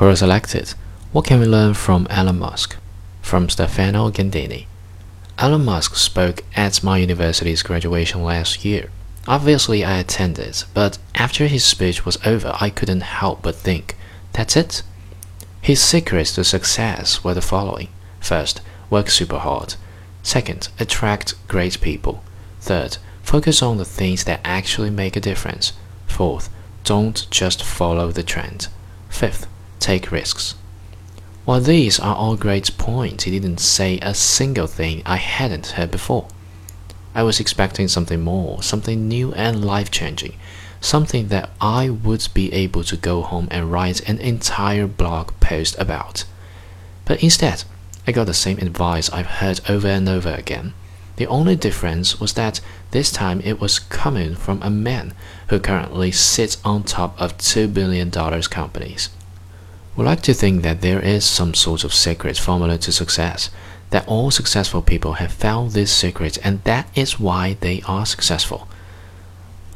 Quora selected. What can we learn from Elon Musk? From Stefano Gandini. Elon Musk spoke at my university's graduation last year. Obviously, I attended, but after his speech was over, I couldn't help but think, that's it? His secrets to success were the following First, work super hard. Second, attract great people. Third, focus on the things that actually make a difference. Fourth, don't just follow the trend. Fifth, take risks. While these are all great points, he didn't say a single thing I hadn't heard before. I was expecting something more, something new and life changing, something that I would be able to go home and write an entire blog post about. But instead, I got the same advice I've heard over and over again. The only difference was that this time it was coming from a man who currently sits on top of $2 billion companies. We like to think that there is some sort of secret formula to success, that all successful people have found this secret and that is why they are successful.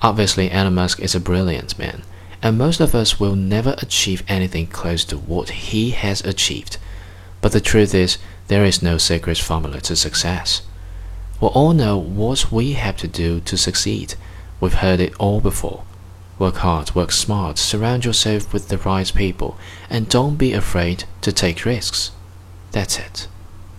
Obviously, Elon Musk is a brilliant man, and most of us will never achieve anything close to what he has achieved. But the truth is, there is no secret formula to success. We all know what we have to do to succeed. We've heard it all before. Work hard, work smart, surround yourself with the right people, and don't be afraid to take risks. That's it.